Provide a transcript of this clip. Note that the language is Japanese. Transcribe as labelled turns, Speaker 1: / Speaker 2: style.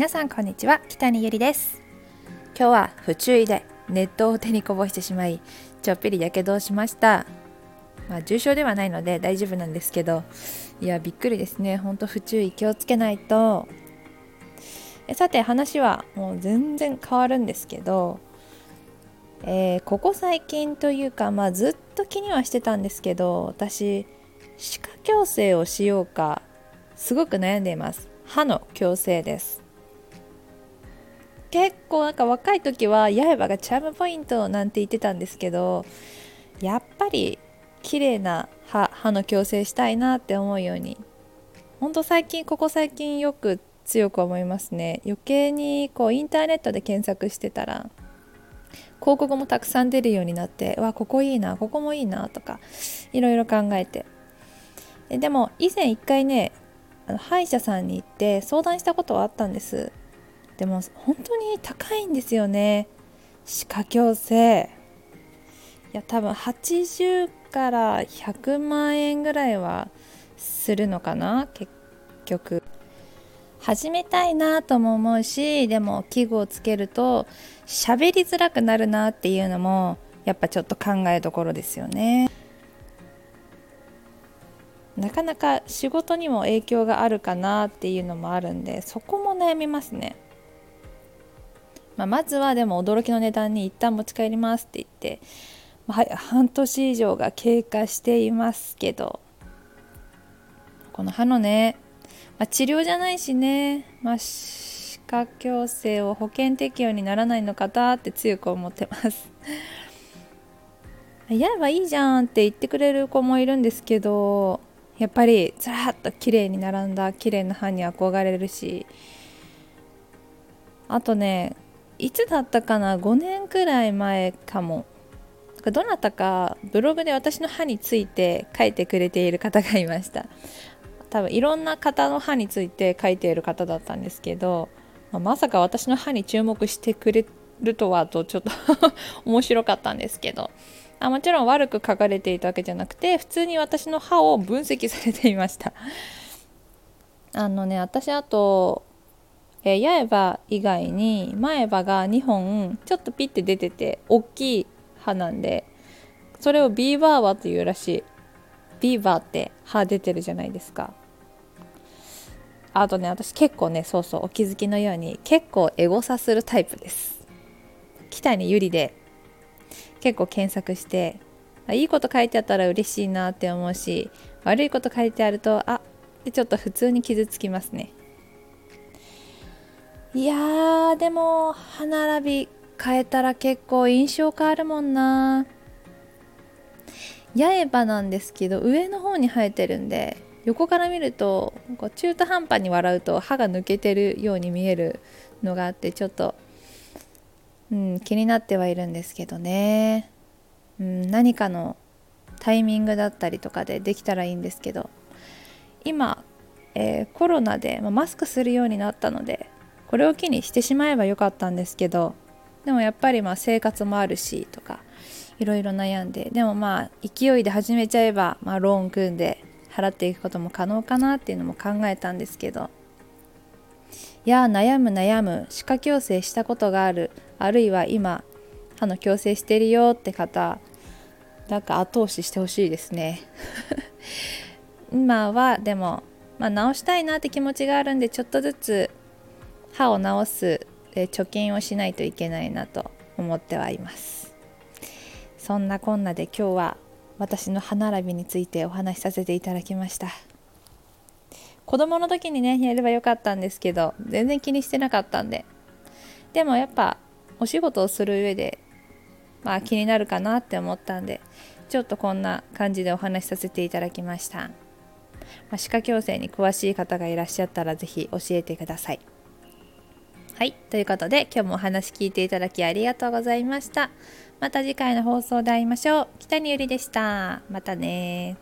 Speaker 1: 皆さんこんにちは北にゆりです。今日は不注意で熱湯を手にこぼしてしまいちょっぴりやけどをしました。まあ重症ではないので大丈夫なんですけどいやびっくりですね。ほんと不注意気をつけないと。えさて話はもう全然変わるんですけどえー、ここ最近というか、まあ、ずっと気にはしてたんですけど私歯科矯正をしようかすごく悩んでいます。歯の矯正です。結構なんか若い時は刃がチャームポイントなんて言ってたんですけどやっぱり綺麗な歯歯の矯正したいなって思うように。ほんと最近ここ最近よく強く思いますね。余計にこうインターネットで検索してたら広告もたくさん出るようになってわここいいなここもいいなとかいろいろ考えて。でも以前一回ねあの歯医者さんに行って相談したことはあったんです。でも本当に高いんですよね。歯科矯正。いや多分80から100万円ぐらいはするのかな結局。始めたいなとも思うしでも器具をつけると喋りづらくなるなっていうのもやっぱちょっと考えどころですよね。なかなか仕事にも影響があるかなっていうのもあるんでそこも悩みますね、まあ、まずはでも驚きの値段に一旦持ち帰りますって言って、まあ、半年以上が経過していますけどこの歯のねまあ、治療じゃないしね、まあ、歯科矯正を保険適用にならないのかなって強く思ってます。やればいいじゃんって言ってくれる子もいるんですけどやっぱりずらっと綺麗に並んだ綺麗な歯に憧れるしあとねいつだったかな？5年くらい前かも。どなたかブログで私の歯について書いてくれている方がいました。多分いろんな方の歯について書いている方だったんですけど、まあ、まさか私の歯に注目してくれるとはとちょっと 面白かったんですけど。あもちろん悪く書かれていたわけじゃなくて普通に私の歯を分析されていました。あのね私あと、えー、八重歯以外に前歯が2本ちょっとピッて出てて大きい歯なんでそれをビーバー歯というらしい。ビーバーって歯出てるじゃないですか。あとね私結構ねそうそうお気づきのように結構エゴサするタイプです。北にゆりで結構検索していいこと書いてあったら嬉しいなって思うし悪いこと書いてあるとあでちょっと普通に傷つきますね。いやーでも歯並び変えたら結構印象変わるもんな。八重歯なんですけど上の方に生えてるんで横から見るとこう中途半端に笑うと歯が抜けてるように見えるのがあってちょっと、うん、気になってはいるんですけどね、うん、何かのタイミングだったりとかでできたらいいんですけど。今、えー、コロナで、まあ、マスクするようになったのでこれを機にしてしまえばよかったんですけどでもやっぱりまあ生活もあるしとかいろいろ悩んででもまあ勢いで始めちゃえば、まあ、ローン組んで払っていくことも可能かなっていうのも考えたんですけどいや悩む悩む歯科矯正したことがあるあるいは今歯の矯正してるよって方なんか後押ししてほしいですね。今はでも、まあ、直したいなって気持ちがあるんでちょっとずつ歯を治す貯金をしないといけないなと思ってはいます。そんなこんなで今日は私の歯並びについてお話しさせていただきました。子供の時にねやればよかったんですけど全然気にしてなかったんで。でもやっぱお仕事をする上でまあ気になるかなって思ったんでちょっとこんな感じでお話しさせていただきました、まあ、歯科矯正に詳しい方がいらっしゃったら是非教えてください。はいということで今日もお話聞いていただきありがとうございました。また次回の放送で会いましょう。北にゆりでした。またね